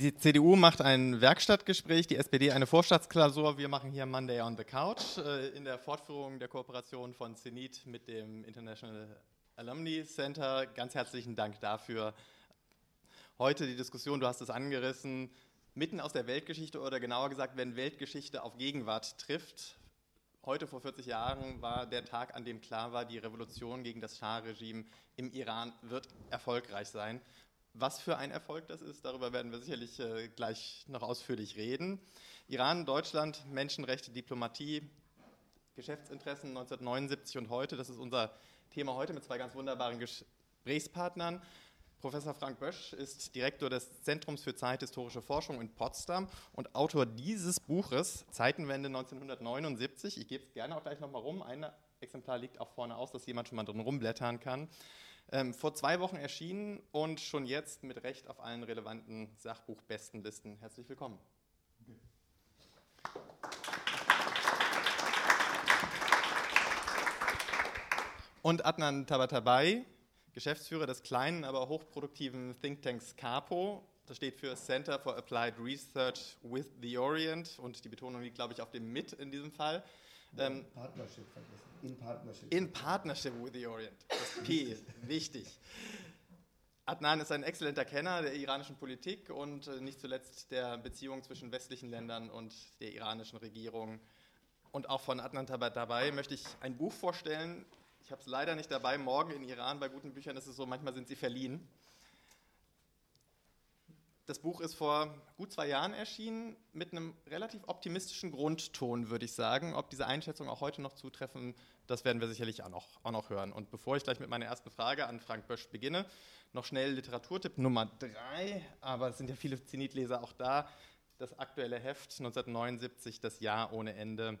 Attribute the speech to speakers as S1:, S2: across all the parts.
S1: Die CDU macht ein Werkstattgespräch, die SPD eine Vorstaatsklausur. Wir machen hier Monday on the Couch äh, in der Fortführung der Kooperation von CENIT mit dem International Alumni Center. Ganz herzlichen Dank dafür. Heute die Diskussion, du hast es angerissen, mitten aus der Weltgeschichte oder genauer gesagt, wenn Weltgeschichte auf Gegenwart trifft. Heute vor 40 Jahren war der Tag, an dem klar war, die Revolution gegen das Schah-Regime im Iran wird erfolgreich sein. Was für ein Erfolg das ist, darüber werden wir sicherlich äh, gleich noch ausführlich reden. Iran, Deutschland, Menschenrechte, Diplomatie, Geschäftsinteressen 1979 und heute, das ist unser Thema heute mit zwei ganz wunderbaren Gesprächspartnern. Professor Frank Bösch ist Direktor des Zentrums für zeithistorische Forschung in Potsdam und Autor dieses Buches Zeitenwende 1979. Ich gebe es gerne auch gleich nochmal rum. Ein Exemplar liegt auch vorne aus, dass jemand schon mal drin rumblättern kann. Ähm, vor zwei Wochen erschienen und schon jetzt mit Recht auf allen relevanten Sachbuchbestenlisten. Herzlich willkommen. Und Adnan Tabatabai, Geschäftsführer des kleinen, aber hochproduktiven Thinktanks CAPO. Das steht für Center for Applied Research with the Orient und die Betonung liegt, glaube ich, auf dem Mit in diesem Fall.
S2: Ähm, Partnership vergessen.
S1: In Partnership. In Partnership with the Orient. Das P, wichtig. Adnan ist ein exzellenter Kenner der iranischen Politik und äh, nicht zuletzt der Beziehung zwischen westlichen Ländern und der iranischen Regierung. Und auch von Adnan dabei möchte ich ein Buch vorstellen. Ich habe es leider nicht dabei. Morgen in Iran bei guten Büchern ist es so, manchmal sind sie verliehen. Das Buch ist vor gut zwei Jahren erschienen mit einem relativ optimistischen Grundton, würde ich sagen. Ob diese Einschätzung auch heute noch zutreffen, das werden wir sicherlich auch noch, auch noch hören. Und bevor ich gleich mit meiner ersten Frage an Frank Bösch beginne, noch schnell Literaturtipp Nummer drei. Aber es sind ja viele Zenitleser auch da. Das aktuelle Heft 1979, das Jahr ohne Ende.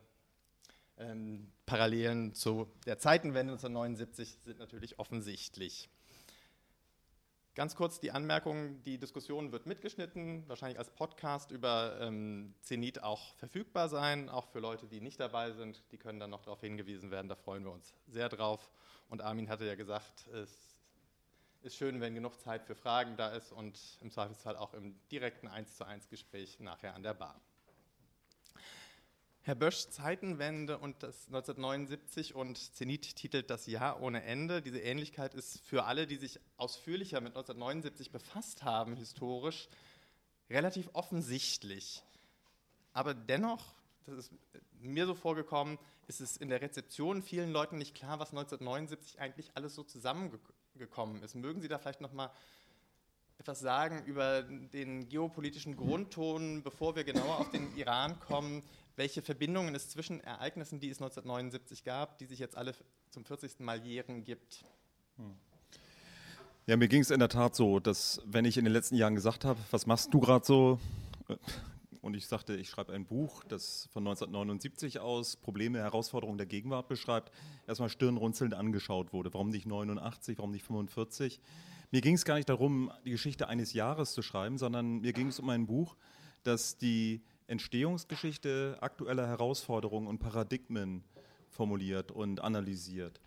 S1: Ähm, Parallelen zu der Zeitenwende 1979 sind natürlich offensichtlich. Ganz kurz die Anmerkung, die Diskussion wird mitgeschnitten, wahrscheinlich als Podcast über ähm, Zenit auch verfügbar sein, auch für Leute, die nicht dabei sind, die können dann noch darauf hingewiesen werden, da freuen wir uns sehr drauf. Und Armin hatte ja gesagt, es ist schön, wenn genug Zeit für Fragen da ist und im Zweifelsfall auch im direkten 1 zu 1 Gespräch nachher an der Bar. Herr Bösch, Zeitenwende und das 1979 und Zenit titelt das Jahr ohne Ende. Diese Ähnlichkeit ist für alle, die sich ausführlicher mit 1979 befasst haben, historisch, relativ offensichtlich. Aber dennoch, das ist mir so vorgekommen, ist es in der Rezeption vielen Leuten nicht klar, was 1979 eigentlich alles so zusammengekommen ist. Mögen Sie da vielleicht noch mal etwas sagen über den geopolitischen Grundton, bevor wir genauer auf den Iran kommen? Welche Verbindungen es zwischen Ereignissen, die es 1979 gab, die sich jetzt alle zum 40. Mal jähren, gibt.
S3: Ja, mir ging es in der Tat so, dass wenn ich in den letzten Jahren gesagt habe, was machst du gerade so? Und ich sagte, ich schreibe ein Buch, das von 1979 aus Probleme, Herausforderungen der Gegenwart beschreibt, erstmal stirnrunzelnd angeschaut wurde. Warum nicht 89, warum nicht 45? Mir ging es gar nicht darum, die Geschichte eines Jahres zu schreiben, sondern mir ging es um ein Buch, das die Entstehungsgeschichte aktueller Herausforderungen und Paradigmen formuliert und analysiert.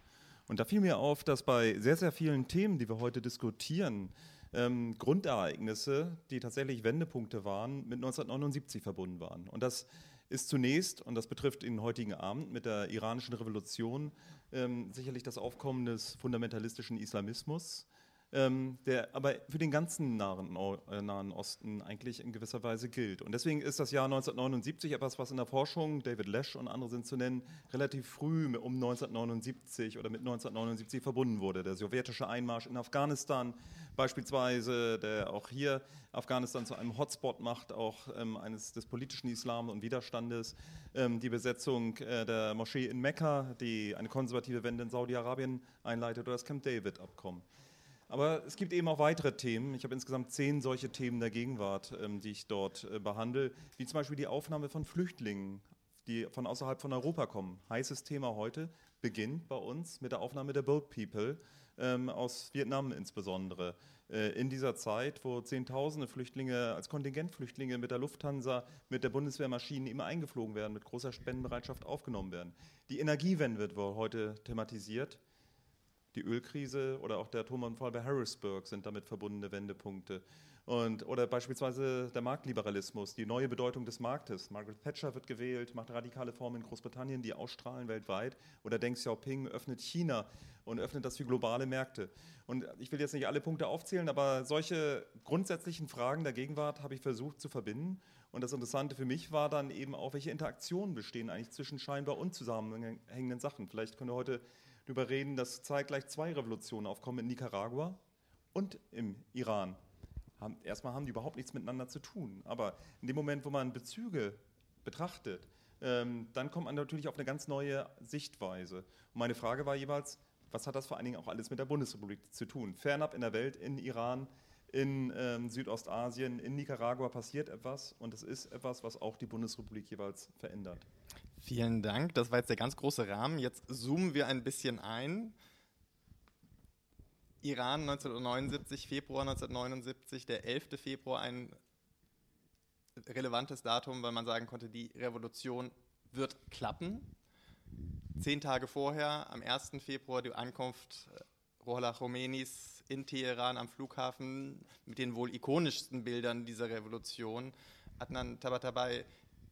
S3: Und da fiel mir auf, dass bei sehr, sehr vielen Themen, die wir heute diskutieren, ähm, Grundereignisse, die tatsächlich Wendepunkte waren, mit 1979 verbunden waren. Und das ist zunächst, und das betrifft den heutigen Abend mit der iranischen Revolution, ähm, sicherlich das Aufkommen des fundamentalistischen Islamismus, ähm, der aber für den ganzen Nahen, äh, Nahen, Osten eigentlich in gewisser Weise gilt. Und deswegen ist das Jahr 1979 etwas, was in der Forschung, David Lesch und andere sind zu nennen, relativ früh um 1979 oder mit 1979 verbunden wurde. Der sowjetische Einmarsch in Afghanistan beispielsweise, der auch hier Afghanistan zu einem Hotspot macht, auch ähm, eines des politischen Islam und Widerstandes, ähm, die Besetzung äh, der Moschee in Mekka, die eine konservative Wende in Saudi-Arabien einleitet, oder das Camp David-Abkommen. Aber es gibt eben auch weitere Themen. Ich habe insgesamt zehn solche Themen der Gegenwart, ähm, die ich dort äh, behandle, wie zum Beispiel die Aufnahme von Flüchtlingen, die von außerhalb von Europa kommen. Heißes Thema heute beginnt bei uns mit der Aufnahme der Boat People ähm, aus Vietnam insbesondere. Äh, in dieser Zeit, wo Zehntausende Flüchtlinge als Kontingentflüchtlinge mit der Lufthansa, mit der Bundeswehrmaschinen immer eingeflogen werden, mit großer Spendenbereitschaft aufgenommen werden. Die Energiewende wird wohl heute thematisiert Die Ölkrise oder auch der Atomunfall bei Harrisburg sind damit verbundene Wendepunkte. Und, oder beispielsweise der Marktliberalismus, die neue Bedeutung des Marktes. Margaret Thatcher wird gewählt, macht radikale Formen in Großbritannien, die ausstrahlen weltweit. Oder Deng Xiaoping öffnet China und öffnet das für globale Märkte. Und ich will jetzt nicht alle Punkte aufzählen, aber solche grundsätzlichen Fragen der Gegenwart habe ich versucht zu verbinden. Und das Interessante für mich war dann eben auch, welche Interaktionen bestehen eigentlich zwischen scheinbar unzusammenhängenden Sachen. Vielleicht können wir heute darüber reden, dass zeitgleich zwei Revolutionen aufkommen in Nicaragua und im Iran erstmal haben die überhaupt nichts miteinander zu tun. Aber in dem Moment, wo man Bezüge betrachtet, ähm, dann kommt man natürlich auf eine ganz neue Sichtweise. Und meine Frage war jeweils, was hat das vor allen Dingen auch alles mit der Bundesrepublik zu tun? Fernab in der Welt, in Iran, in ähm, Südostasien, in Nicaragua passiert etwas und es ist etwas, was auch die Bundesrepublik jeweils verändert.
S1: Vielen Dank. Das war jetzt der ganz große Rahmen. Jetzt zoomen wir ein bisschen ein. Iran 1979, Februar 1979, der 11. Februar, ein relevantes Datum, weil man sagen konnte, die Revolution wird klappen. Zehn Tage vorher, am 1. Februar, die Ankunft äh, Rohollah Khomeinis in Teheran am Flughafen mit den wohl ikonischsten Bildern dieser Revolution. Adnan Tabatabai,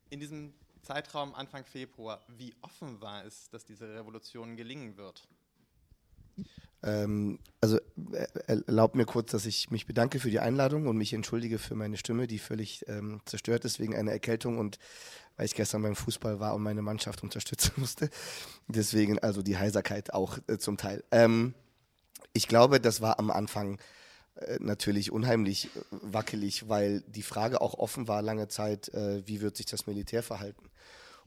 S1: in diesem Zeitraum Anfang Februar, wie offen war es, dass diese Revolution gelingen wird?
S2: Ähm, also äh, erlaubt mir kurz, dass ich mich bedanke für die Einladung und mich entschuldige für meine Stimme, die völlig ähm, zerstört ist wegen einer Erkältung und weil ich gestern beim Fußball war und meine Mannschaft unterstützen musste. Deswegen also die Heiserkeit auch äh, zum Teil. Ähm, ich glaube, das war am Anfang natürlich unheimlich äh, wackelig, weil die Frage auch offen war lange Zeit, äh, wie wird sich das Militär verhalten?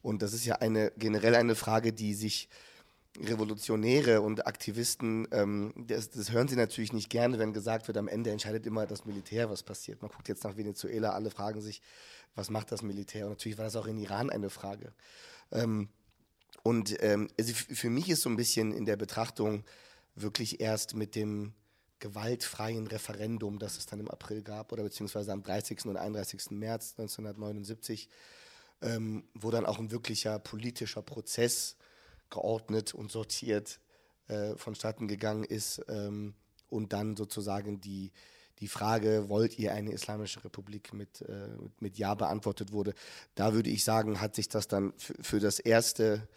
S2: Und das ist ja eine generell eine Frage, die sich Revolutionäre und Aktivisten, ähm, das, das, hören sie natürlich nicht gerne, wenn gesagt wird, am Ende entscheidet immer das Militär, was passiert. Man guckt jetzt nach Venezuela, alle fragen sich, was macht das Militär? Und natürlich war das auch in Iran eine Frage. Ähm, und ähm, also für mich ist so ein bisschen in der Betrachtung wirklich erst mit dem gewaltfreien Referendum, das es dann im April gab, oder beziehungsweise am 30. und 31. März 1979, ähm, wo dann auch ein wirklicher politischer Prozess geordnet und sortiert äh, vonstatten gegangen ist ähm, und dann sozusagen die, die Frage, wollt ihr eine islamische Republik mit, äh, mit, Ja beantwortet wurde. Da würde ich sagen, hat sich das dann für das erste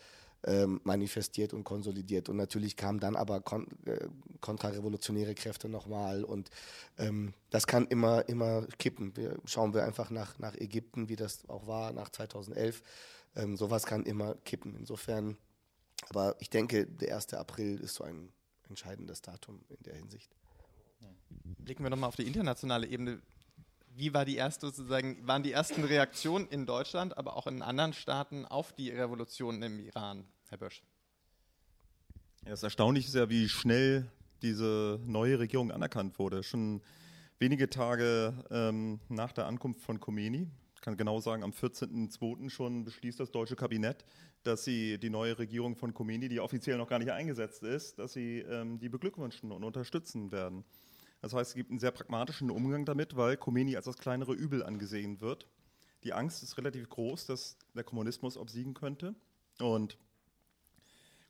S2: ähm, manifestiert und konsolidiert. Und natürlich kamen dann aber kon äh, kontrarevolutionäre Kräfte nochmal und ähm, das kann immer, immer kippen. Wir, schauen wir einfach nach, nach Ägypten, wie das auch war nach 2011. Ähm, sowas kann immer kippen. Insofern aber ich denke, der 1. April ist so ein entscheidendes Datum in der Hinsicht.
S1: Blicken wir nochmal auf die internationale Ebene. Wie war die erste sozusagen, waren die ersten Reaktionen in Deutschland, aber auch in anderen Staaten auf die Revolution im Iran, Herr Bösch?
S3: Ja, das Erstaunliche ist ja, wie schnell diese neue Regierung anerkannt wurde. Schon wenige Tage ähm, nach der Ankunft von Khomeini, kann genau sagen, am 14.02. schon beschließt das deutsche Kabinett, dass sie die neue Regierung von Khomeini, die offiziell noch gar nicht eingesetzt ist, dass sie ähm, die beglückwünschen und unterstützen werden. Das heißt, es gibt einen sehr pragmatischen Umgang damit, weil Khomeini als das kleinere Übel angesehen wird. Die Angst ist relativ groß, dass der Kommunismus obsiegen könnte. Und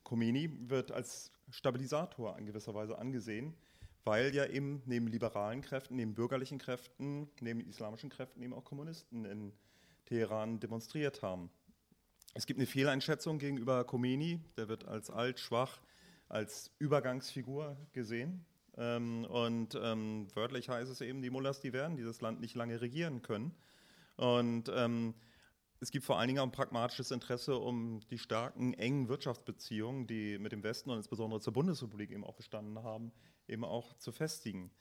S3: Khomeini wird als Stabilisator in gewisser Weise angesehen, weil ja eben neben liberalen Kräften, neben bürgerlichen Kräften, neben islamischen Kräften eben auch Kommunisten in Teheran demonstriert haben. Es gibt eine Fehleinschätzung gegenüber Khomeini, der wird als alt, schwach, als Übergangsfigur gesehen. Ähm, und ähm, wörtlich heißt es eben, die Mullahs, die werden dieses Land nicht lange regieren können. Und ähm, es gibt vor allen Dingen auch ein pragmatisches Interesse, um die starken, engen Wirtschaftsbeziehungen, die mit dem Westen und insbesondere zur Bundesrepublik eben auch bestanden haben, eben auch zu festigen.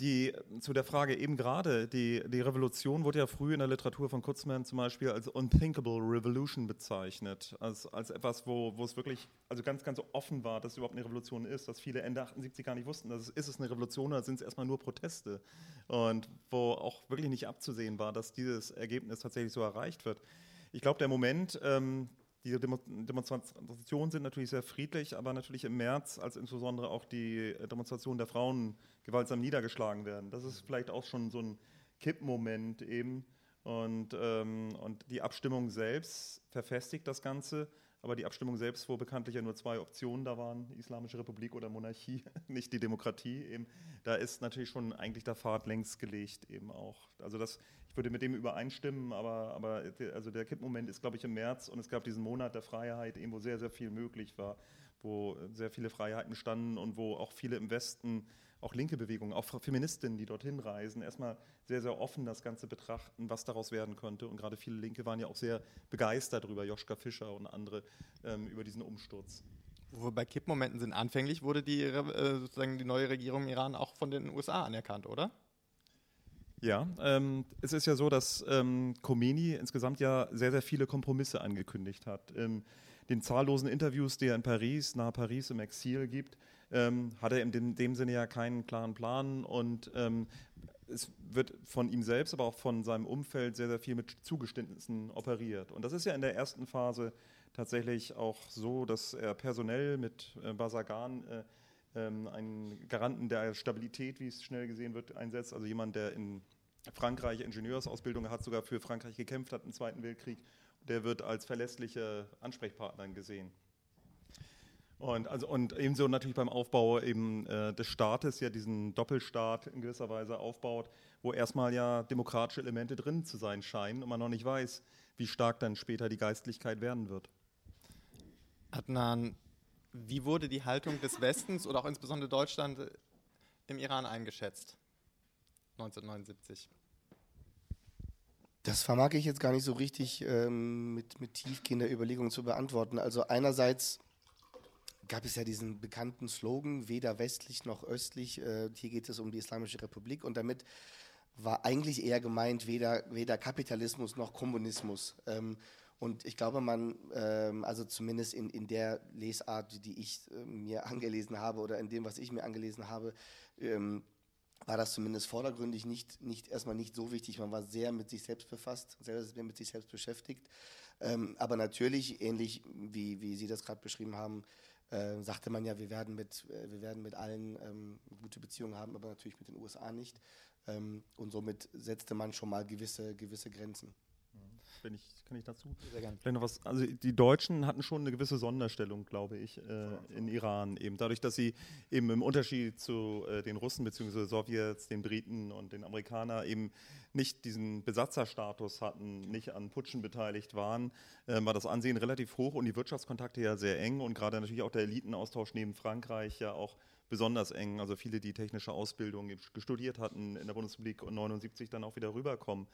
S3: Die, zu der Frage eben gerade, die, die Revolution wurde ja früh in der Literatur von Kutzmann zum Beispiel als Unthinkable Revolution bezeichnet, als, als etwas, wo, wo es wirklich also ganz, ganz offen war, dass es überhaupt eine Revolution ist, dass viele Ende 78 gar nicht wussten, dass es, ist es eine Revolution oder sind es erstmal nur Proteste und wo auch wirklich nicht abzusehen war, dass dieses Ergebnis tatsächlich so erreicht wird. Ich glaube, der Moment, ähm, die Demonstrationen sind natürlich sehr friedlich, aber natürlich im März, als insbesondere auch die Demonstrationen der Frauen gewaltsam niedergeschlagen werden. Das ist vielleicht auch schon so ein Kippmoment eben. Und, ähm, und die Abstimmung selbst verfestigt das Ganze, aber die Abstimmung selbst, wo bekanntlich ja nur zwei Optionen da waren, Islamische Republik oder Monarchie, nicht die Demokratie, eben, da ist natürlich schon eigentlich der Pfad längst gelegt eben auch. Also das, ich würde mit dem übereinstimmen, aber, aber also der Kippmoment ist, glaube ich, im März und es gab diesen Monat der Freiheit, eben, wo sehr, sehr viel möglich war, wo sehr viele Freiheiten standen und wo auch viele im Westen auch linke Bewegungen, auch Feministinnen, die dorthin reisen, erstmal sehr, sehr offen das Ganze betrachten, was daraus werden könnte. Und gerade viele Linke waren ja auch sehr begeistert darüber, Joschka Fischer und andere, ähm, über diesen Umsturz.
S1: Wo wir bei Kippmomenten sind, anfänglich wurde die, äh, sozusagen die neue Regierung im Iran auch von den USA anerkannt, oder?
S3: Ja, ähm, es ist ja so, dass ähm, Khomeini insgesamt ja sehr, sehr viele Kompromisse angekündigt hat. In den zahllosen Interviews, die er in Paris, nahe Paris im Exil gibt, ähm, hat er in dem, dem, Sinne ja keinen klaren Plan und ähm, es wird von ihm selbst, aber auch von seinem Umfeld sehr, sehr viel mit Zugeständnissen operiert. Und das ist ja in der ersten Phase tatsächlich auch so, dass er personell mit äh, Basagan äh, ähm, einen Garanten der Stabilität, wie es schnell gesehen wird, einsetzt. Also jemand, der in Frankreich Ingenieursausbildung hat, sogar für Frankreich gekämpft hat im Zweiten Weltkrieg. Der wird als verlässlicher Ansprechpartner gesehen. Und, also, und ebenso natürlich beim Aufbau eben äh, des Staates, ja diesen Doppelstaat in gewisser Weise aufbaut, wo erstmal ja demokratische Elemente drin zu sein scheinen und man noch nicht weiß, wie stark dann später die Geistlichkeit werden wird.
S1: Adnan, wie wurde die Haltung des Westens oder auch insbesondere Deutschland im Iran eingeschätzt 1979?
S2: Das vermag ich jetzt gar nicht so richtig ähm, mit, mit tiefgehender Überlegung zu beantworten. Also einerseits gab es ja diesen bekannten Slogan, weder westlich noch östlich, äh, hier geht es um die Islamische Republik und damit war eigentlich eher gemeint, weder, weder Kapitalismus noch Kommunismus. Ähm, und ich glaube, man, ähm, also zumindest in, in der Lesart, die ich äh, mir angelesen habe oder in dem, was ich mir angelesen habe, ähm, war das zumindest vordergründig nicht, nicht erstmal nicht so wichtig. Man war sehr mit sich selbst befasst, sehr mit sich selbst beschäftigt. Ähm, aber natürlich, ähnlich wie, wie Sie das gerade beschrieben haben, äh, sagte man ja, wir werden mit, äh, wir werden mit allen ähm, gute Beziehungen haben, aber natürlich mit den USA nicht. Ähm, und somit setzte man schon mal gewisse, gewisse Grenzen.
S3: Wenn ich, kann ich dazu? Sehr gerne. Vielleicht noch was. Also die Deutschen hatten schon eine gewisse Sonderstellung, glaube ich, äh, in Iran. Eben dadurch, dass sie eben im Unterschied zu äh, den Russen bzw. Sowjets, den Briten und den Amerikanern eben nicht diesen Besatzerstatus hatten, nicht an Putschen beteiligt waren, äh, war das Ansehen relativ hoch und die Wirtschaftskontakte ja sehr eng und gerade natürlich auch der Elitenaustausch neben Frankreich ja auch besonders eng. Also viele, die technische Ausbildung studiert hatten in der Bundesrepublik und 79 dann auch wieder rüberkommen.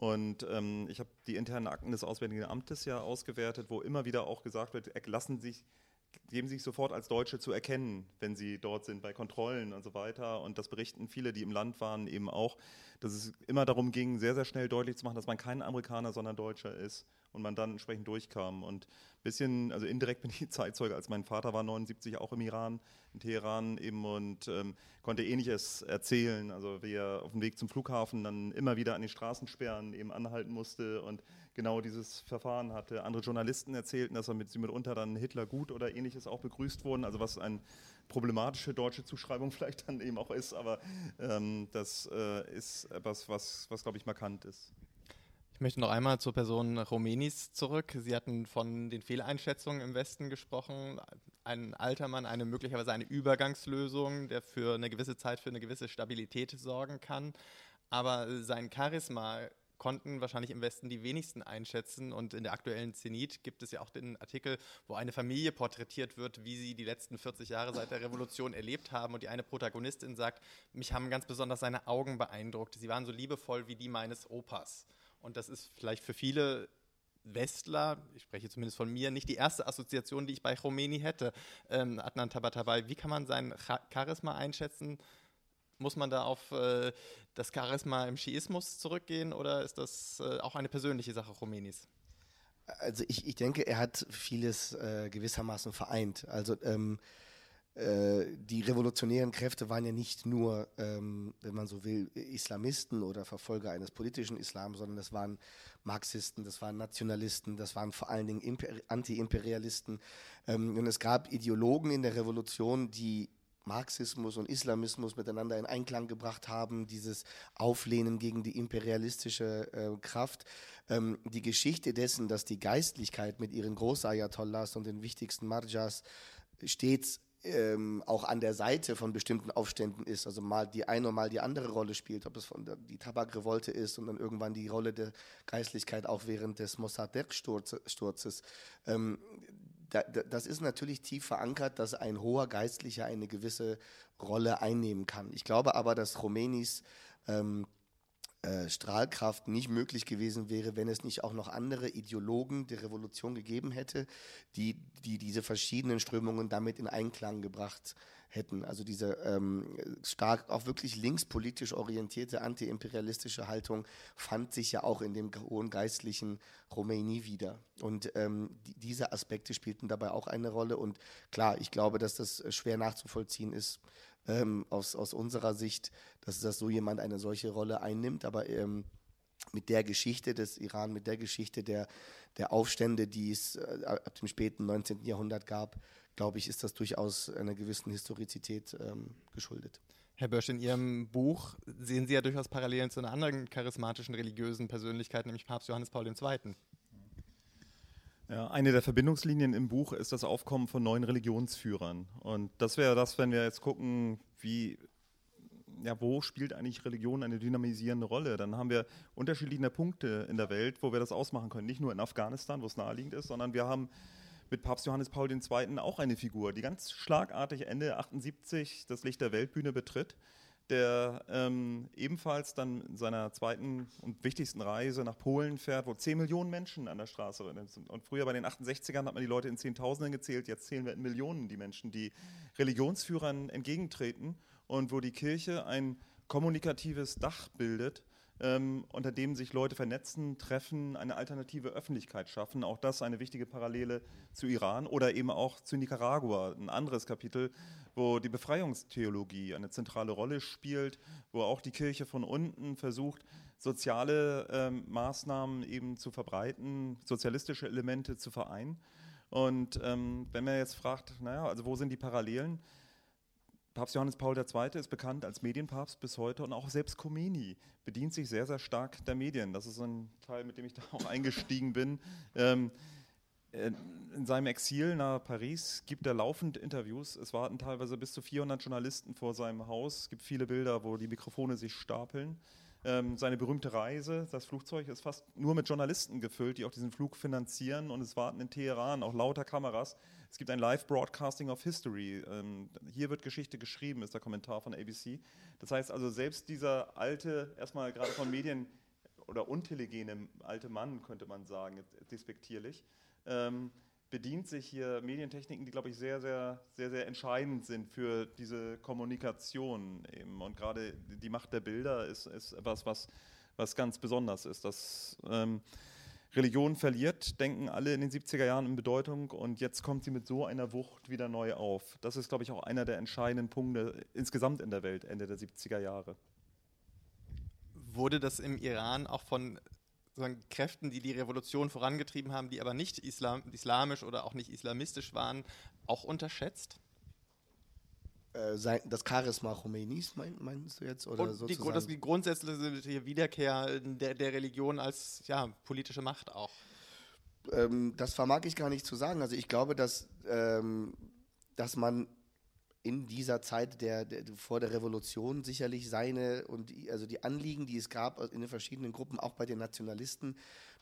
S3: Und ähm, ich habe die internen Akten des Auswärtigen Amtes ja ausgewertet, wo immer wieder auch gesagt wird, lassen sich geben sich sofort als Deutsche zu erkennen, wenn sie dort sind bei Kontrollen und so weiter. Und das berichten viele, die im Land waren, eben auch, dass es immer darum ging, sehr, sehr schnell deutlich zu machen, dass man kein Amerikaner, sondern Deutscher ist und man dann entsprechend durchkam. Und ein bisschen, also indirekt bin ich Zeitzeuge, als mein Vater war 79 auch im Iran, in Teheran eben und ähm, konnte ähnliches erzählen. Also wie er auf dem Weg zum Flughafen dann immer wieder an den Straßensperren eben anhalten musste und genau dieses Verfahren hatte. Andere Journalisten erzählten, dass er mit, sie mitunter dann Hitler gut oder ähnliches auch begrüßt wurden, also was eine problematische deutsche Zuschreibung vielleicht dann eben auch ist, aber ähm, das äh, ist etwas, was, was glaube ich markant ist.
S1: Ich möchte noch einmal zur Person Rumänis zurück. Sie hatten von den Fehleinschätzungen im Westen gesprochen. Ein alter Mann, eine möglicherweise eine Übergangslösung, der für eine gewisse Zeit für eine gewisse Stabilität sorgen kann. Aber sein Charisma konnten wahrscheinlich im Westen die wenigsten einschätzen. Und in der aktuellen Zenit gibt es ja auch den Artikel, wo eine Familie porträtiert wird, wie sie die letzten 40 Jahre seit der Revolution erlebt haben. Und die eine Protagonistin sagt, mich haben ganz besonders seine Augen beeindruckt. Sie waren so liebevoll wie die meines Opas. Und das ist vielleicht für viele Westler, ich spreche zumindest von mir, nicht die erste Assoziation, die ich bei Khomeini hätte. Ähm, Adnan Tabatabai, wie kann man sein Charisma einschätzen? Muss man da auf äh, das Charisma im Schiismus zurückgehen oder ist das äh, auch eine persönliche Sache Khomeinis?
S2: Also ich, ich denke, er hat vieles äh, gewissermaßen vereint. Also ähm, äh, die revolutionären Kräfte waren ja nicht nur, ähm, wenn man so will, Islamisten oder Verfolger eines politischen Islam, sondern das waren Marxisten, das waren Nationalisten, das waren vor allen Dingen Anti-Imperialisten. Ähm, und es gab Ideologen in der Revolution, die Marxismus und Islamismus miteinander in Einklang gebracht haben, dieses Auflehnen gegen die imperialistische äh, Kraft. Ähm, die Geschichte dessen, dass die Geistlichkeit mit ihren Großayatollahs und den wichtigsten Marjas stets ähm, auch an der Seite von bestimmten Aufständen ist, also mal die eine und mal die andere Rolle spielt, ob es von der, die Tabakrevolte ist und dann irgendwann die Rolle der Geistlichkeit auch während des Mossadegh-Sturzes. Ähm, da, da, das ist natürlich tief verankert, dass ein hoher Geistlicher eine gewisse Rolle einnehmen kann. Ich glaube aber, dass Khomeinis ähm, äh, Strahlkraft nicht möglich gewesen wäre, wenn es nicht auch noch andere Ideologen der Revolution gegeben hätte, die, die diese verschiedenen Strömungen damit in Einklang gebracht hätten. Also diese ähm, stark auch wirklich linkspolitisch orientierte antiimperialistische Haltung fand sich ja auch in dem hohen geistlichen Khomeini wieder. Und ähm, die, diese Aspekte spielten dabei auch eine Rolle. Und klar, ich glaube, dass das schwer nachzuvollziehen ist, ähm, aus, aus unserer Sicht, dass, dass so jemand eine solche Rolle einnimmt. Aber ähm, mit der Geschichte des Iran, mit der Geschichte der, der Aufstände, die es äh, ab dem späten 19. Jahrhundert gab, glaube ich, ist das durchaus einer gewissen Historizität ähm, geschuldet.
S1: Herr Bösch, in Ihrem Buch sehen Sie ja durchaus Parallelen zu einer anderen charismatischen religiösen Persönlichkeit, nämlich Papst Johannes Paul II.
S3: Ja, eine der Verbindungslinien im Buch ist das Aufkommen von neuen Religionsführern. Und das wäre das, wenn wir jetzt gucken, wie, ja, wo spielt eigentlich Religion eine dynamisierende Rolle? Dann haben wir unterschiedliche Punkte in der Welt, wo wir das ausmachen können. Nicht nur in Afghanistan, wo es naheliegend ist, sondern wir haben mit Papst Johannes Paul II. auch eine Figur, die ganz schlagartig Ende 78 das Licht der Weltbühne betritt der ähm, ebenfalls dann in seiner zweiten und wichtigsten Reise nach Polen fährt, wo 10 Millionen Menschen an der Straße sind. Und früher bei den 68ern hat man die Leute in Zehntausenden gezählt, jetzt zählen wir in Millionen die Menschen, die Religionsführern entgegentreten und wo die Kirche ein kommunikatives Dach bildet, ähm, unter dem sich Leute vernetzen, treffen, eine alternative Öffentlichkeit schaffen. Auch das eine wichtige Parallele zu Iran oder eben auch zu Nicaragua, ein anderes Kapitel, wo die Befreiungstheologie eine zentrale Rolle spielt, wo auch die Kirche von unten versucht, soziale ähm, Maßnahmen eben zu verbreiten, sozialistische Elemente zu vereinen. Und ähm, wenn man jetzt fragt, naja, also wo sind die Parallelen? Papst Johannes Paul II. ist bekannt als Medienpapst bis heute und auch selbst Khomeini bedient sich sehr, sehr stark der Medien. Das ist ein Teil, mit dem ich da auch eingestiegen bin. Ähm, äh, in seinem Exil nach Paris gibt er laufend Interviews. Es warten teilweise bis zu 400 Journalisten vor seinem Haus. Es gibt viele Bilder, wo die Mikrofone sich stapeln. Ähm, seine berühmte Reise, das Flugzeug ist fast nur mit Journalisten gefüllt, die auch diesen Flug finanzieren und es warten in Teheran auch lauter Kameras. Es gibt ein Live-Broadcasting of History. Ähm, hier wird Geschichte geschrieben, ist der Kommentar von ABC. Das heißt also, selbst dieser alte, erstmal gerade von Medien oder untelegene alte Mann, könnte man sagen, despektierlich, ähm, bedient sich hier Medientechniken, die, glaube ich, sehr, sehr, sehr, sehr entscheidend sind für diese Kommunikation. Eben. Und gerade die Macht der Bilder ist, ist etwas, was, was ganz besonders ist. Dass ähm, Religion verliert, denken alle in den 70er Jahren in Bedeutung und jetzt kommt sie mit so einer Wucht wieder neu auf. Das ist, glaube ich, auch einer der entscheidenden Punkte insgesamt in der Welt, Ende der 70er Jahre.
S1: Wurde das im Iran auch von Kräften, die die Revolution vorangetrieben haben, die aber nicht Islam, islamisch oder auch nicht islamistisch waren, auch unterschätzt?
S2: Äh, das Charisma Khomeinis meinst du jetzt? Oder
S1: Und die, das die grundsätzliche Wiederkehr der, der Religion als ja, politische Macht auch.
S2: Ähm, das vermag ich gar nicht zu sagen. Also ich glaube, dass, ähm, dass man in dieser Zeit der, der, vor der Revolution sicherlich seine und die, also die Anliegen, die es gab in den verschiedenen Gruppen, auch bei den Nationalisten,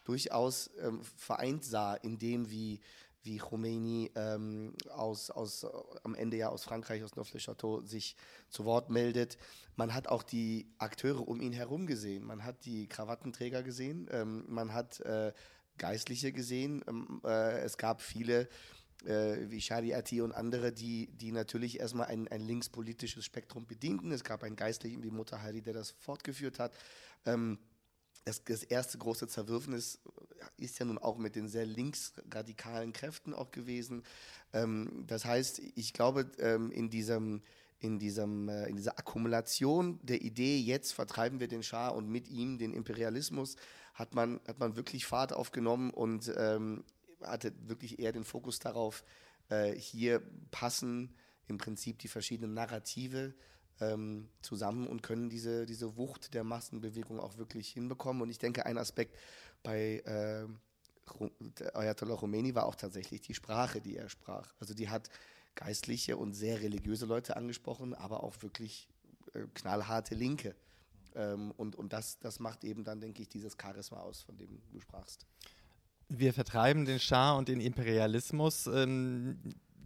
S2: durchaus ähm, vereint sah, in dem wie wie Khomeini ähm, aus, aus, äh, am Ende ja aus Frankreich, aus Neuf-le-Château, sich zu Wort meldet. Man hat auch die Akteure um ihn herum gesehen. Man hat die Krawattenträger gesehen, ähm, man hat äh, Geistliche gesehen. Ähm, äh, es gab viele äh, wie Shariati und andere, die, die natürlich erstmal ein, ein linkspolitisches Spektrum bedienten. Es gab einen Geistlichen wie Mutahari, der das fortgeführt hat. Ähm, das, das, erste große Zerwürfnis ist ja nun auch mit den sehr linksradikalen Kräften auch gewesen. Ähm, das heißt, ich glaube, ähm, in diesem in, diesem, äh, in dieser Akkumulation der Idee, jetzt vertreiben wir den Schah und mit ihm den Imperialismus, hat man, hat man wirklich Fahrt aufgenommen und ähm, hatte wirklich eher den Fokus darauf, äh, hier passen im Prinzip die verschiedenen Narrative ähm, zusammen und können diese, diese Wucht der Massenbewegung auch wirklich hinbekommen. Und ich denke, ein Aspekt bei äh, Ayatollah Khomeini war auch tatsächlich die Sprache, die er sprach. Also die hat geistliche und sehr religiöse Leute angesprochen, aber auch wirklich äh, knallharte Linke. Ähm, und und das, das macht eben dann, denke ich, dieses Charisma aus, von dem du sprachst.
S1: Wir vertreiben den Schah und den Imperialismus. Ähm,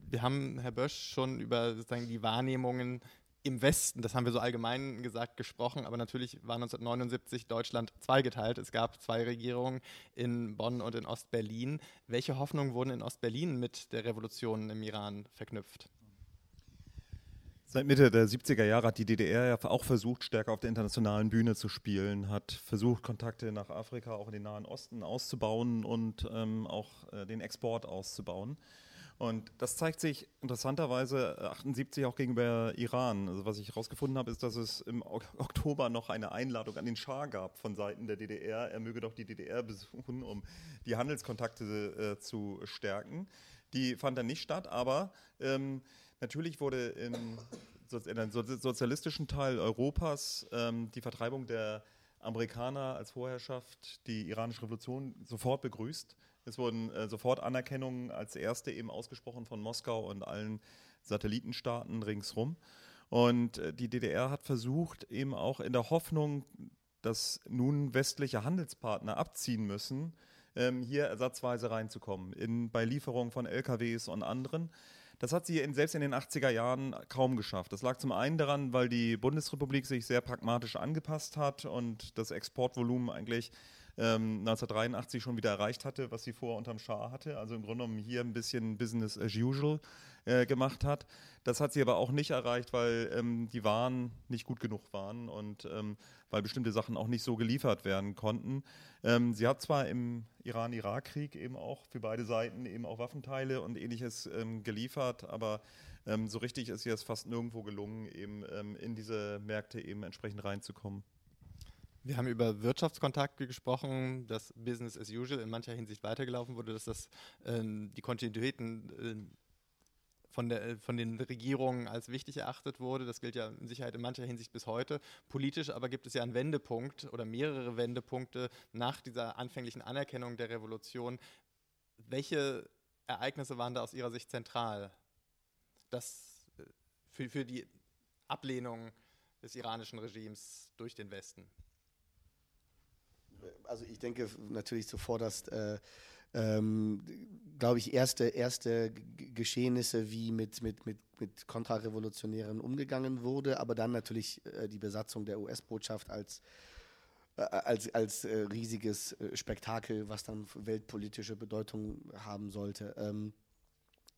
S1: wir haben, Herr Bösch, schon über sozusagen die Wahrnehmungen im Westen, das haben wir so allgemein gesagt, gesprochen, aber natürlich war 1979 Deutschland zweigeteilt. Es gab zwei Regierungen in Bonn und in Ostberlin. Welche Hoffnungen wurden in Ostberlin mit der Revolution im Iran verknüpft?
S3: Seit Mitte der 70er Jahre hat die DDR ja auch versucht, stärker auf der internationalen Bühne zu spielen, hat versucht, Kontakte nach Afrika, auch in den Nahen Osten auszubauen und ähm, auch äh, den Export auszubauen. Und das zeigt sich interessanterweise 78 auch gegenüber Iran. Also was ich herausgefunden habe, ist, dass es im Oktober noch eine Einladung an den Schah gab von Seiten der DDR. Er möge doch die DDR besuchen, um die Handelskontakte äh, zu stärken. Die fand dann nicht statt, aber ähm, Natürlich wurde im, sozialistischen Teil Europas ähm, die Vertreibung der Amerikaner als Vorherrschaft, die iranische Revolution, sofort begrüßt. Es wurden äh, sofort Anerkennungen als erste eben ausgesprochen von Moskau und allen Satellitenstaaten ringsrum. Und äh, die DDR hat versucht, eben auch in der Hoffnung, dass nun westliche Handelspartner abziehen müssen, ähm, hier ersatzweise reinzukommen, in, bei Lieferungen von LKWs und anderen. Das hat sie in, selbst in den 80er Jahren kaum geschafft. Das lag zum einen daran, weil die Bundesrepublik sich sehr pragmatisch angepasst hat und das Exportvolumen eigentlich ähm, 1983 schon wieder erreicht hatte, was sie vorher unterm Schah hatte. Also im Grunde genommen hier ein bisschen Business as usual äh, gemacht hat. Das hat sie aber auch nicht erreicht, weil ähm, die Waren nicht gut genug waren und ähm, weil bestimmte Sachen auch nicht so geliefert werden konnten. Ähm, sie hat zwar im Iran-Irak-Krieg eben auch für beide Seiten eben auch Waffenteile und ähnliches ähm, geliefert, aber ähm, so richtig ist ihr es fast nirgendwo gelungen, eben ähm, in diese Märkte eben entsprechend reinzukommen.
S1: Wir haben über Wirtschaftskontakte gesprochen, dass Business as usual in mancher Hinsicht weitergelaufen wurde, dass das äh, die Kontinuitäten äh, von, der, äh, von den Regierungen als wichtig erachtet wurde. Das gilt ja in Sicherheit in mancher Hinsicht bis heute. Politisch aber gibt es ja einen Wendepunkt oder mehrere Wendepunkte nach dieser anfänglichen Anerkennung der Revolution. Welche Ereignisse waren da aus Ihrer Sicht zentral? Das äh, für, für die Ablehnung des iranischen Regimes durch den Westen?
S2: Also ich denke natürlich zuvorderst äh, ähm, glaube ich, erste, erste Geschehnisse, wie mit, mit, mit, mit Kontrarevolutionären umgegangen wurde, aber dann natürlich äh, die Besatzung der US-Botschaft als, äh, als, als äh, riesiges äh, Spektakel, was dann weltpolitische Bedeutung haben sollte. Ähm,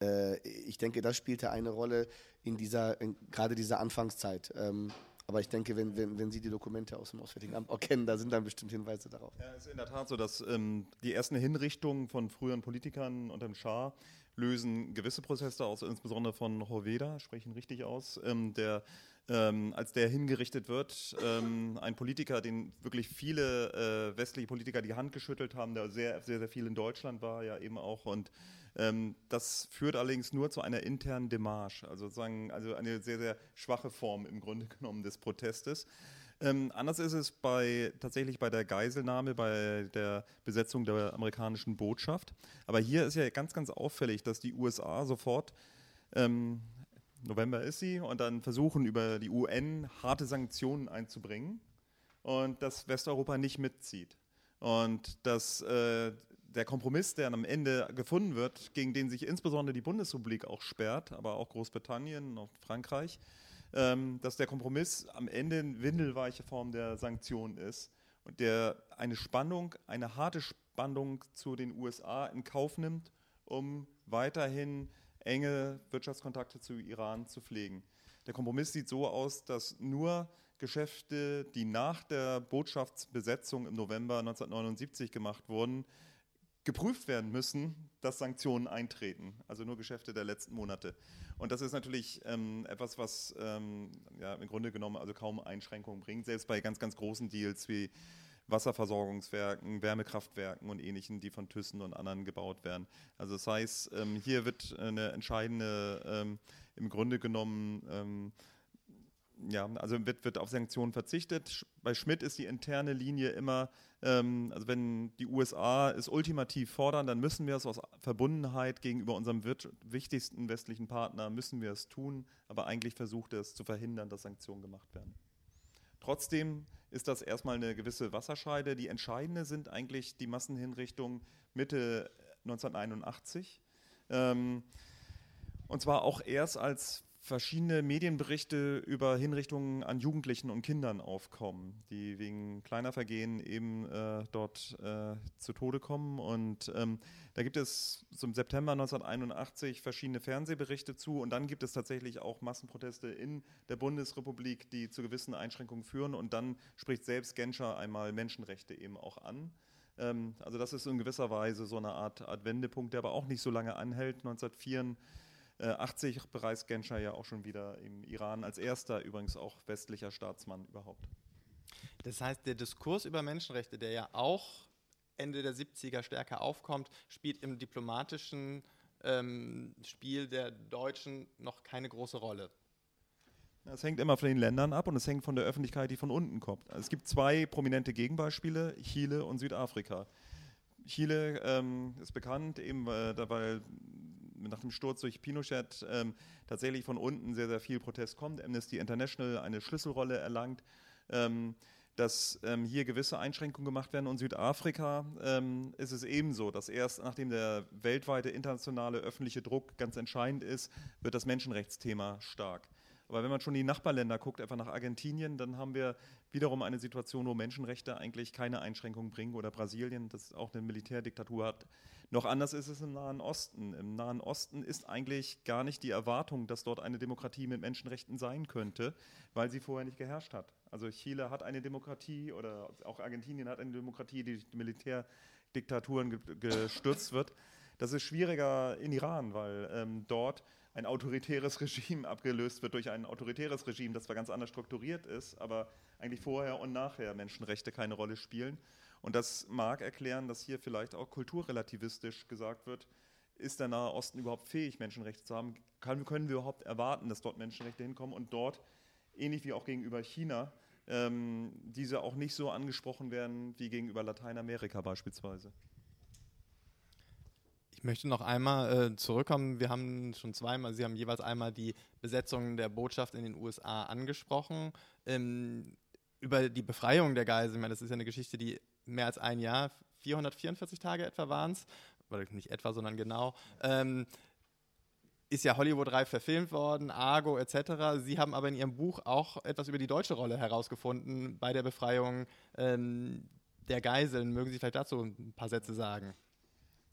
S2: äh, ich denke, das spielte eine Rolle in dieser, gerade dieser Anfangszeit. Ähm, aber ich denke, wenn, wenn, wenn Sie die Dokumente aus dem Auswärtigen Amt auch kennen, da sind dann bestimmt Hinweise darauf.
S3: Ja, es ist in der Tat so, dass ähm, die ersten Hinrichtungen von früheren Politikern unter dem Schah lösen gewisse Prozesse aus, insbesondere von Hoveda, sprechen richtig aus, ähm, der ähm, als der hingerichtet wird, ähm, ein Politiker, den wirklich viele äh, westliche Politiker die Hand geschüttelt haben, der sehr, sehr, sehr viel in Deutschland war, ja eben auch und ähm, das führt allerdings nur zu einer internen Demarche, also sozusagen also eine sehr, sehr schwache Form im Grunde genommen des Protestes. Ähm, anders ist es bei, tatsächlich bei der Geiselnahme, bei der Besetzung der amerikanischen Botschaft. Aber hier ist ja ganz, ganz auffällig, dass die USA sofort, ähm, November ist sie, und dann versuchen über die UN harte Sanktionen einzubringen und dass Westeuropa nicht mitzieht. Und dass äh, der Kompromiss, der am Ende gefunden wird, gegen den sich insbesondere die Bundesrepublik auch sperrt, aber auch Großbritannien und Frankreich, ähm, dass der Kompromiss am Ende eine windelweiche Form der Sanktionen ist und der eine Spannung, eine harte Spannung zu den USA in Kauf nimmt, um weiterhin enge Wirtschaftskontakte zu Iran zu pflegen. Der Kompromiss sieht so aus, dass nur Geschäfte, die nach der Botschaftsbesetzung im November 1979 gemacht wurden, geprüft werden müssen, dass Sanktionen eintreten. Also nur Geschäfte der letzten Monate. Und das ist natürlich ähm, etwas, was ähm, ja, im Grunde genommen also kaum Einschränkungen bringt, selbst bei ganz, ganz großen Deals wie Wasserversorgungswerken, Wärmekraftwerken und ähnlichen, die von Thyssen und anderen gebaut werden. Also das heißt, ähm, hier wird eine entscheidende, ähm, im Grunde genommen, ähm, ja, also wird, wird auf Sanktionen verzichtet. Bei Schmidt ist die interne Linie immer, ähm, also wenn die USA es ultimativ fordern, dann müssen wir es aus Verbundenheit gegenüber unserem wichtigsten westlichen Partner, müssen wir es tun, aber eigentlich versucht er es zu verhindern, dass Sanktionen gemacht werden. Trotzdem ist das erstmal eine gewisse Wasserscheide. Die entscheidende sind eigentlich die Massenhinrichtungen Mitte 1981. Ähm, und zwar auch erst als verschiedene Medienberichte über Hinrichtungen an Jugendlichen und Kindern aufkommen, die wegen kleiner Vergehen eben äh, dort äh, zu Tode kommen. Und ähm, da gibt es zum September 1981 verschiedene Fernsehberichte zu und dann gibt es tatsächlich auch Massenproteste in der Bundesrepublik, die zu gewissen Einschränkungen führen. Und dann spricht selbst Genscher einmal Menschenrechte eben auch an. Ähm, also das ist in gewisser Weise so eine Art, Wendepunkt, der aber auch nicht so lange anhält. 1984 80 äh, bereist Genscher ja auch schon wieder im Iran als erster, übrigens auch westlicher Staatsmann überhaupt.
S1: Das heißt, der Diskurs über Menschenrechte, der ja auch Ende der 70er stärker aufkommt, spielt im diplomatischen ähm, Spiel der Deutschen noch keine große Rolle.
S3: Es hängt immer von den Ländern ab und es hängt von der Öffentlichkeit, die von unten kommt. Also es gibt zwei prominente Gegenbeispiele, Chile und Südafrika. Chile ähm, ist bekannt, eben äh, weil nach dem Sturz durch Pinochet ähm, tatsächlich von unten sehr, sehr viel Protest kommt. Amnesty International eine Schlüsselrolle erlangt. Ähm, dass ähm, hier gewisse Einschränkungen gemacht werden. Und Südafrika ähm, ist es ebenso, dass erst nachdem der weltweite internationale öffentliche Druck ganz entscheidend ist, wird das Menschenrechtsthema stark. Aber wenn man schon die Nachbarländer guckt, etwa nach Argentinien, dann haben wir wiederum eine Situation, wo Menschenrechte eigentlich keine Einschränkungen bringen oder Brasilien, das auch eine Militärdiktatur hat. Noch anders ist es im Nahen Osten. Im Nahen Osten ist eigentlich gar nicht die Erwartung, dass dort eine Demokratie mit Menschenrechten sein könnte, weil sie vorher nicht geherrscht hat. Also Chile hat eine Demokratie oder auch Argentinien hat eine Demokratie, die durch Militärdiktaturen gestürzt wird. Das ist schwieriger in Iran, weil ähm, dort ein autoritäres Regime abgelöst wird durch ein autoritäres Regime, das zwar ganz anders strukturiert ist, aber eigentlich vorher und nachher Menschenrechte keine Rolle spielen. Und das mag erklären, dass hier vielleicht auch kulturrelativistisch gesagt wird, ist der Nahe Osten überhaupt fähig, Menschenrechte zu haben? Kann, können wir überhaupt erwarten, dass dort Menschenrechte hinkommen und dort, ähnlich wie auch gegenüber China, ähm, diese auch nicht so angesprochen werden wie gegenüber Lateinamerika beispielsweise?
S1: Möchte noch einmal äh, zurückkommen. Wir haben schon zweimal, Sie haben jeweils einmal die Besetzung der Botschaft in den USA angesprochen. Ähm, über die Befreiung der Geiseln, das ist ja eine Geschichte, die mehr als ein Jahr, 444 Tage etwa waren es, oder nicht etwa, sondern genau, ähm, ist ja Hollywood reif verfilmt worden, Argo etc. Sie haben aber in Ihrem Buch auch etwas über die deutsche Rolle herausgefunden bei der Befreiung ähm, der Geiseln. Mögen Sie vielleicht dazu ein paar Sätze sagen?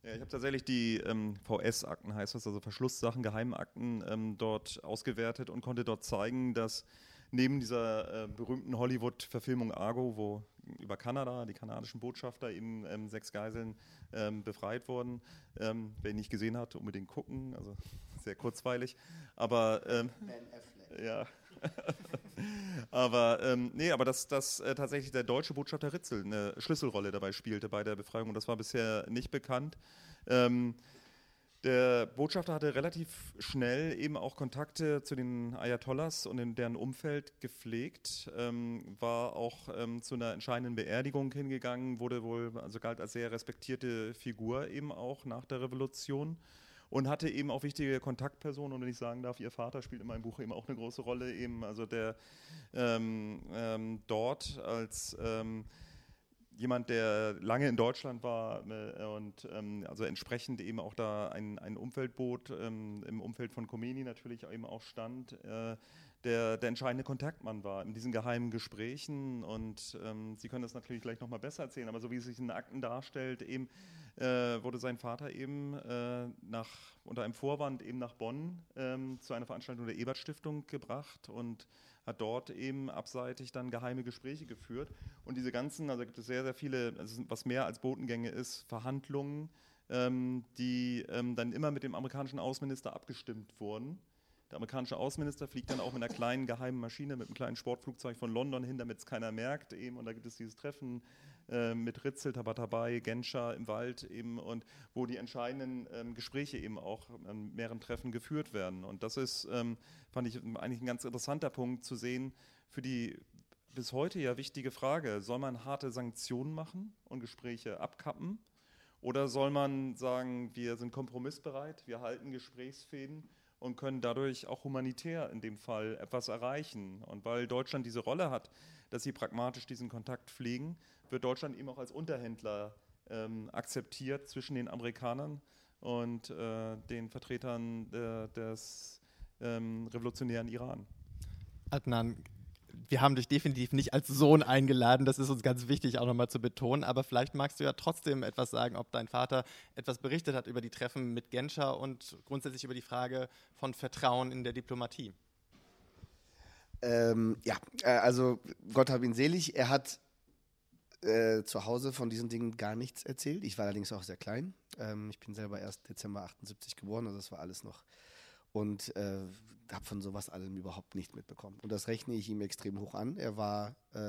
S3: Ja, ich habe tatsächlich die ähm, VS-Akten, heißt das, also Verschlusssachen, Geheimakten, ähm, dort ausgewertet und konnte dort zeigen, dass neben dieser äh, berühmten Hollywood-Verfilmung Argo, wo über Kanada, die kanadischen Botschafter, eben ähm, sechs Geiseln ähm, befreit wurden. Ähm, wer ihn nicht gesehen hat, unbedingt gucken, also sehr kurzweilig. Aber ähm, ja. aber ähm, nee, aber dass, dass äh, tatsächlich der deutsche Botschafter Ritzel eine Schlüsselrolle dabei spielte bei der Befreiung und das war bisher nicht bekannt. Ähm, der Botschafter hatte relativ schnell eben auch Kontakte zu den Ayatollahs und in deren Umfeld gepflegt, ähm, war auch ähm, zu einer entscheidenden Beerdigung hingegangen, wurde wohl, also galt als sehr respektierte Figur eben auch nach der Revolution und hatte eben auch wichtige Kontaktpersonen. Und wenn ich sagen darf, ihr Vater spielt in meinem Buch eben auch eine große Rolle, eben also der ähm, ähm, dort als ähm, jemand, der lange in Deutschland war äh, und ähm, also entsprechend eben auch da ein, ein Umfeldboot ähm, im Umfeld von Khomeini natürlich eben auch stand, äh, der, der entscheidende Kontaktmann war in diesen geheimen Gesprächen und ähm, Sie können das natürlich gleich nochmal besser erzählen, aber so wie es sich in den Akten darstellt, eben äh, wurde sein Vater eben äh, nach, unter einem Vorwand eben nach Bonn ähm, zu einer Veranstaltung der Ebert Stiftung gebracht und hat dort eben abseitig dann geheime Gespräche geführt. Und diese ganzen, also gibt es sehr, sehr viele, also was mehr als Botengänge ist, Verhandlungen, ähm, die ähm, dann immer mit dem amerikanischen Außenminister abgestimmt wurden. Der amerikanische Außenminister fliegt dann auch mit einer kleinen geheimen Maschine, mit einem kleinen Sportflugzeug von London hin, damit es keiner merkt. Eben. Und da gibt es dieses Treffen äh, mit Ritzel, Tabatabai, Genscher im Wald eben und wo die entscheidenden ähm, Gespräche eben auch an mehreren Treffen geführt werden. Und das ist, ähm, fand ich eigentlich ein ganz interessanter Punkt zu sehen für die bis heute ja wichtige Frage, soll man harte Sanktionen machen und Gespräche abkappen? Oder soll man sagen, wir sind kompromissbereit, wir halten Gesprächsfäden und können dadurch auch humanitär in dem Fall etwas erreichen? Und weil Deutschland diese Rolle hat, dass sie pragmatisch diesen Kontakt pflegen, wird Deutschland eben auch als Unterhändler ähm, akzeptiert zwischen den Amerikanern und äh, den Vertretern äh, des ähm, revolutionären Iran.
S1: Adnan, wir haben dich definitiv nicht als Sohn eingeladen, das ist uns ganz wichtig auch nochmal zu betonen, aber vielleicht magst du ja trotzdem etwas sagen, ob dein Vater etwas berichtet hat über die Treffen mit Genscher und grundsätzlich über die Frage von Vertrauen in der Diplomatie.
S2: Ähm, ja, äh, also Gott hab ihn selig. Er hat äh, zu Hause von diesen Dingen gar nichts erzählt. Ich war allerdings auch sehr klein. Ähm, ich bin selber erst Dezember 78 geboren, also das war alles noch und äh, habe von sowas allem überhaupt nicht mitbekommen. Und das rechne ich ihm extrem hoch an. Er war äh,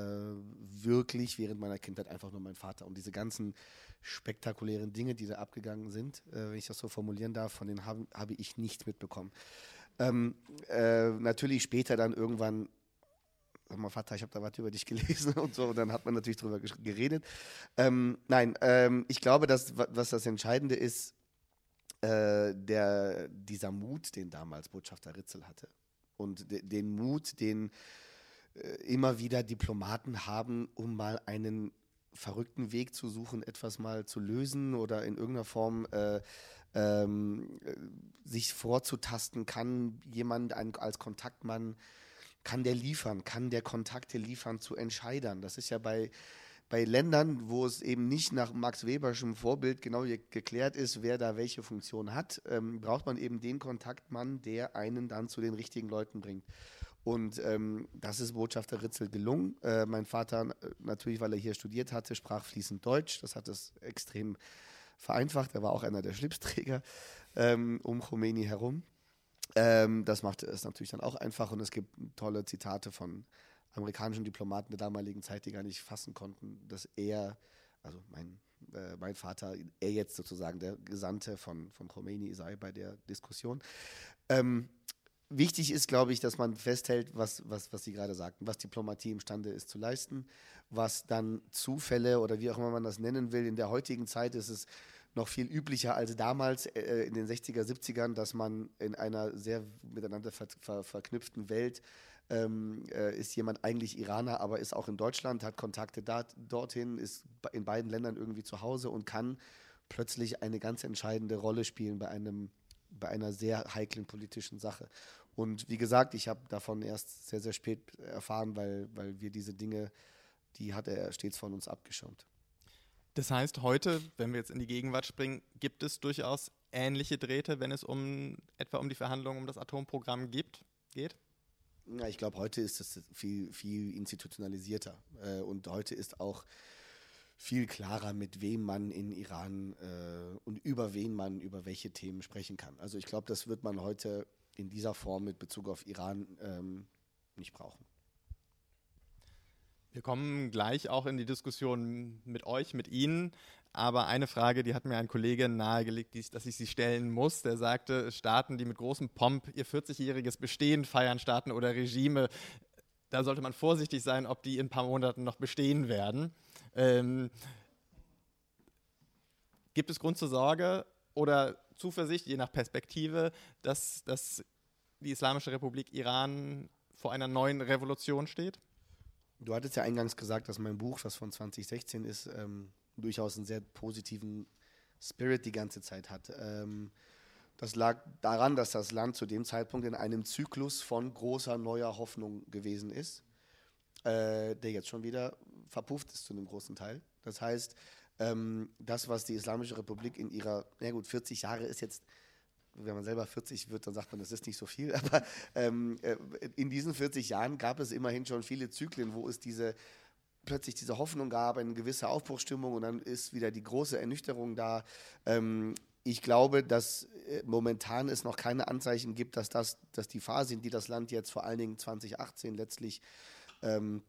S2: wirklich während meiner Kindheit einfach nur mein Vater. Und diese ganzen spektakulären Dinge, die da abgegangen sind, äh, wenn ich das so formulieren darf, von denen habe hab ich nichts mitbekommen. Ähm, äh, natürlich später dann irgendwann sag Vater, ich habe da was über dich gelesen und so. Und dann hat man natürlich drüber geredet. Ähm, nein, ähm, ich glaube, dass was das Entscheidende ist, äh, der, dieser Mut, den damals Botschafter Ritzel hatte. Und de, den Mut, den äh, immer wieder Diplomaten haben, um mal einen verrückten Weg zu suchen, etwas mal zu lösen oder in irgendeiner Form äh, ähm, sich vorzutasten, kann jemand ein, als Kontaktmann, kann der liefern, kann der Kontakte liefern zu Entscheidern. Das ist ja bei bei Ländern, wo es eben nicht nach Max Weberschem Vorbild genau geklärt ist, wer da welche Funktion hat, ähm, braucht man eben den Kontaktmann, der einen dann zu den richtigen Leuten bringt. Und ähm, das ist Botschafter Ritzel gelungen. Äh, mein Vater, äh, natürlich, weil er hier studiert hatte, sprach fließend Deutsch. Das hat es extrem vereinfacht. Er war auch einer der Schlipsträger ähm, um Khomeini herum. Ähm, das machte es natürlich dann auch einfach. Und es gibt tolle Zitate von amerikanischen Diplomaten der damaligen Zeit, die gar nicht fassen konnten, dass er, also mein, äh, mein Vater, er jetzt sozusagen der Gesandte von, von Khomeini sei bei der Diskussion. Ähm, wichtig ist, glaube ich, dass man festhält, was, was, was Sie gerade sagten, was Diplomatie imstande ist zu leisten, was dann Zufälle oder wie auch immer man das nennen will. In der heutigen Zeit ist es noch viel üblicher als damals äh, in den 60er, 70ern, dass man in einer sehr miteinander ver ver verknüpften Welt ähm, äh, ist jemand eigentlich Iraner, aber ist auch in Deutschland, hat Kontakte da, dorthin, ist in beiden Ländern irgendwie zu Hause und kann plötzlich eine ganz entscheidende Rolle spielen bei einem bei einer sehr heiklen politischen Sache. Und wie gesagt, ich habe davon erst sehr, sehr spät erfahren, weil, weil wir diese Dinge, die hat er stets von uns abgeschirmt.
S1: Das heißt, heute, wenn wir jetzt in die Gegenwart springen, gibt es durchaus ähnliche Drähte, wenn es um etwa um die Verhandlungen um das Atomprogramm gibt, geht?
S2: Ja, ich glaube, heute ist es viel, viel institutionalisierter. Äh, und heute ist auch viel klarer, mit wem man in Iran äh, und über wen man über welche Themen sprechen kann. Also ich glaube, das wird man heute in dieser Form mit Bezug auf Iran ähm, nicht brauchen.
S1: Wir kommen gleich auch in die Diskussion mit euch, mit Ihnen. Aber eine Frage, die hat mir ein Kollege nahegelegt, dass ich sie stellen muss. Der sagte, Staaten, die mit großem Pomp ihr 40-jähriges Bestehen feiern, Staaten oder Regime, da sollte man vorsichtig sein, ob die in ein paar Monaten noch bestehen werden. Ähm, gibt es Grund zur Sorge oder Zuversicht, je nach Perspektive, dass, dass die Islamische Republik Iran vor einer neuen Revolution steht?
S2: Du hattest ja eingangs gesagt, dass mein Buch, das von 2016 ist, ähm, durchaus einen sehr positiven Spirit die ganze Zeit hat. Ähm, das lag daran, dass das Land zu dem Zeitpunkt in einem Zyklus von großer neuer Hoffnung gewesen ist, äh, der jetzt schon wieder verpufft ist zu einem großen Teil. Das heißt, ähm, das, was die Islamische Republik in ihrer, na gut, 40 Jahre ist jetzt, wenn man selber 40 wird, dann sagt man, das ist nicht so viel, aber ähm, äh, in diesen 40 Jahren gab es immerhin schon viele Zyklen, wo es diese plötzlich diese Hoffnung gab, eine gewisse Aufbruchsstimmung und dann ist wieder die große Ernüchterung da. Ähm, ich glaube, dass äh, momentan es noch keine Anzeichen gibt, dass das, dass die Phase, in die das Land jetzt vor allen Dingen 2018 letztlich ähm,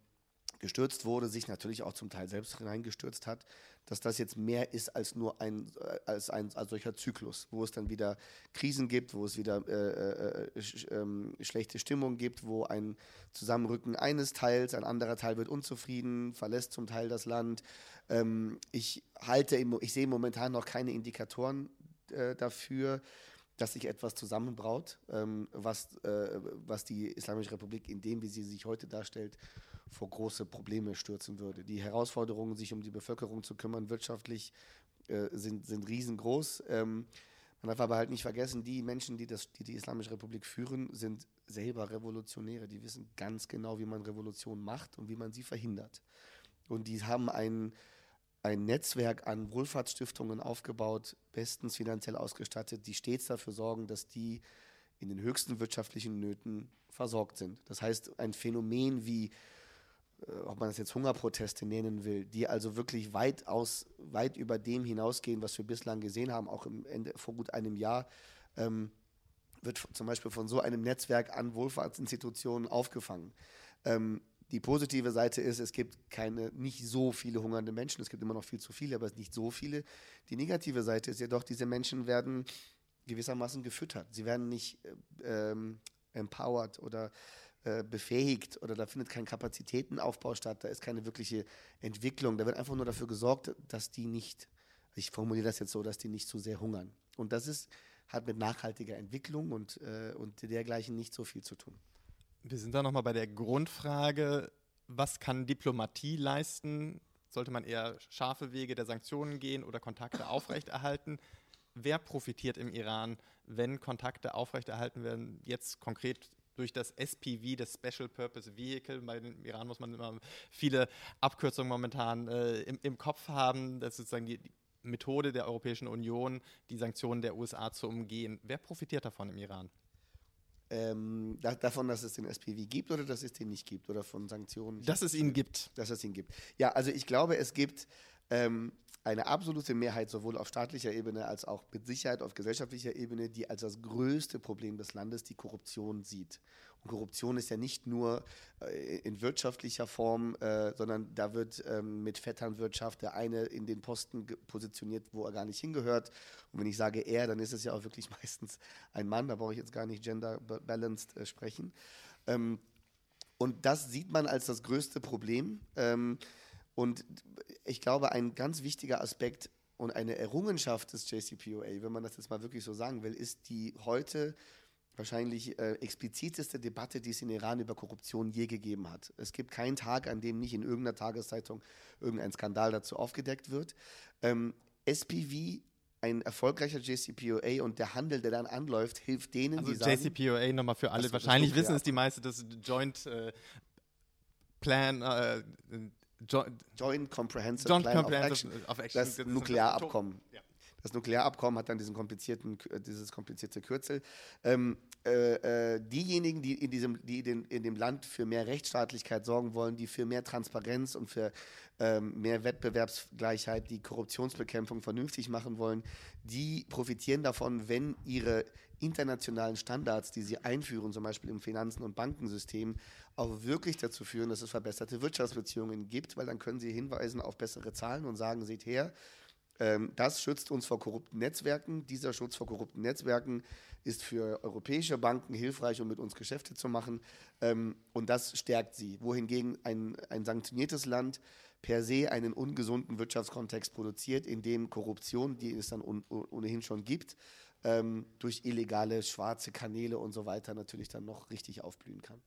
S2: gestürzt wurde, sich natürlich auch zum Teil selbst hineingestürzt hat, dass das jetzt mehr ist als nur ein, äh, als ein als solcher Zyklus, wo es dann wieder Krisen gibt, wo es wieder äh, äh, sch, ähm, schlechte Stimmung gibt, wo ein Zusammenrücken eines Teils, ein anderer Teil wird unzufrieden, verlässt zum Teil das Land. Ähm, ich halte, ich sehe momentan noch keine Indikatoren äh, dafür, dass sich etwas zusammenbraut, ähm, was, äh, was die Islamische Republik in dem, wie sie sich heute darstellt, vor große Probleme stürzen würde. Die Herausforderungen, sich um die Bevölkerung zu kümmern, wirtschaftlich, äh, sind, sind riesengroß. Ähm, man darf aber halt nicht vergessen, die Menschen, die, das, die die Islamische Republik führen, sind selber Revolutionäre. Die wissen ganz genau, wie man Revolution macht und wie man sie verhindert. Und die haben ein, ein Netzwerk an Wohlfahrtsstiftungen aufgebaut, bestens finanziell ausgestattet, die stets dafür sorgen, dass die in den höchsten wirtschaftlichen Nöten versorgt sind. Das heißt, ein Phänomen wie ob man das jetzt Hungerproteste nennen will, die also wirklich weit, aus, weit über dem hinausgehen, was wir bislang gesehen haben, auch Ende, vor gut einem Jahr, ähm, wird zum Beispiel von so einem Netzwerk an Wohlfahrtsinstitutionen aufgefangen. Ähm, die positive Seite ist, es gibt keine, nicht so viele hungernde Menschen, es gibt immer noch viel zu viele, aber nicht so viele. Die negative Seite ist jedoch, diese Menschen werden gewissermaßen gefüttert. Sie werden nicht äh, ähm, empowered oder äh, befähigt oder da findet kein Kapazitätenaufbau statt, da ist keine wirkliche Entwicklung. Da wird einfach nur dafür gesorgt, dass die nicht, ich formuliere das jetzt so, dass die nicht zu sehr hungern. Und das ist, hat mit nachhaltiger Entwicklung und, äh, und dergleichen nicht so viel zu tun.
S1: Wir sind da nochmal bei der Grundfrage, was kann Diplomatie leisten? Sollte man eher scharfe Wege der Sanktionen gehen oder Kontakte aufrechterhalten? Wer profitiert im Iran, wenn Kontakte aufrechterhalten werden? Jetzt konkret durch das SPV, das Special Purpose Vehicle. Bei dem Iran muss man immer viele Abkürzungen momentan äh, im, im, Kopf haben. Das ist sozusagen die, die, Methode der Europäischen Union, die Sanktionen der USA zu umgehen. Wer profitiert davon im Iran?
S2: Ähm, da, davon, dass es den SPV gibt oder dass es den nicht gibt oder von Sanktionen?
S1: Dass es ihn gibt.
S2: Dass es ihn gibt. Ja, also ich glaube, es gibt ähm, eine absolute Mehrheit sowohl auf staatlicher Ebene als auch mit Sicherheit auf gesellschaftlicher Ebene, die als das größte Problem des Landes die Korruption sieht. Und Korruption ist ja nicht nur äh, in wirtschaftlicher Form, äh, sondern da wird ähm, mit Vetternwirtschaft der eine in den Posten positioniert, wo er gar nicht hingehört. Und wenn ich sage er, dann ist es ja auch wirklich meistens ein Mann, da brauche ich jetzt gar nicht gender balanced äh, sprechen. Ähm, und das sieht man als das größte Problem. Ähm, und ich glaube, ein ganz wichtiger Aspekt und eine Errungenschaft des JCPOA, wenn man das jetzt mal wirklich so sagen will, ist die heute wahrscheinlich äh, expliziteste Debatte, die es in Iran über Korruption je gegeben hat. Es gibt keinen Tag, an dem nicht in irgendeiner Tageszeitung irgendein Skandal dazu aufgedeckt wird. Ähm, SPV ein erfolgreicher JCPOA und der Handel, der dann anläuft, hilft denen,
S1: also
S2: die
S1: sagen... JCPOA nochmal für alle, wahrscheinlich wissen es die meisten, das Joint äh, Plan, äh,
S2: Joint Comprehensive
S1: Joint Plan Comprehensive
S2: of Action, of Action. das Nuklearabkommen. Ja. Das Nuklearabkommen hat dann diesen komplizierten, äh, dieses komplizierte Kürzel. Ähm, äh, äh, diejenigen, die, in diesem, die in, in, dem Land für mehr Rechtsstaatlichkeit sorgen wollen, die für mehr Transparenz und für ähm, mehr Wettbewerbsgleichheit, die Korruptionsbekämpfung vernünftig machen wollen, die profitieren davon, wenn ihre internationalen Standards, die sie einführen, zum Beispiel im Finanzen- und Bankensystem, auch wirklich dazu führen, dass es verbesserte Wirtschaftsbeziehungen gibt, weil dann können sie hinweisen auf bessere Zahlen und sagen, seht her, das schützt uns vor korrupten Netzwerken. Dieser Schutz vor korrupten Netzwerken ist für europäische Banken hilfreich, um mit uns Geschäfte zu machen. Ähm, und das stärkt sie. Wohingegen ein, ein sanktioniertes Land per se einen ungesunden Wirtschaftskontext produziert, in dem Korruption, die es dann ohnehin schon gibt, ähm, durch illegale schwarze Kanäle und so weiter natürlich dann noch richtig aufblühen kann.